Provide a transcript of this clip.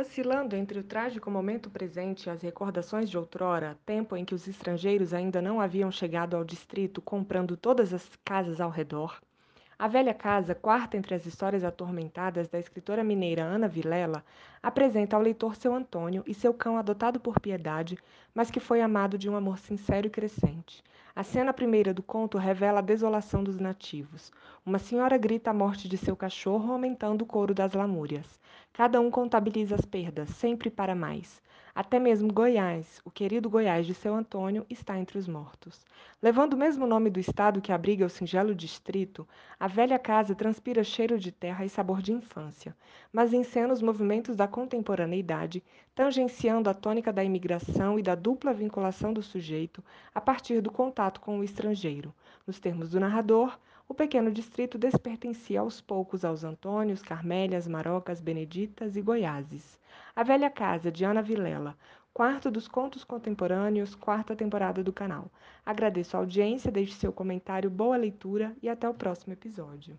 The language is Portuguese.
Oscilando entre o trágico momento presente e as recordações de outrora, tempo em que os estrangeiros ainda não haviam chegado ao distrito comprando todas as casas ao redor, a velha casa, quarta entre as histórias atormentadas da escritora mineira Ana Vilela, apresenta ao leitor seu Antônio e seu cão adotado por Piedade, mas que foi amado de um amor sincero e crescente. A cena primeira do conto revela a desolação dos nativos. Uma senhora grita a morte de seu cachorro, aumentando o coro das lamúrias. Cada um contabiliza as perdas, sempre para mais. Até mesmo Goiás, o querido Goiás de seu Antônio, está entre os mortos. Levando o mesmo nome do estado que abriga o singelo distrito, a velha casa transpira cheiro de terra e sabor de infância, mas encena os movimentos da contemporaneidade, tangenciando a tônica da imigração e da dupla vinculação do sujeito a partir do contato com o estrangeiro. Nos termos do narrador, o pequeno distrito despertencia aos poucos aos Antônios, Carmélias, Marocas, Beneditas e Goiáses. A Velha Casa, de Ana Vilela, quarto dos contos contemporâneos, quarta temporada do canal. Agradeço a audiência, deixe seu comentário, boa leitura e até o próximo episódio.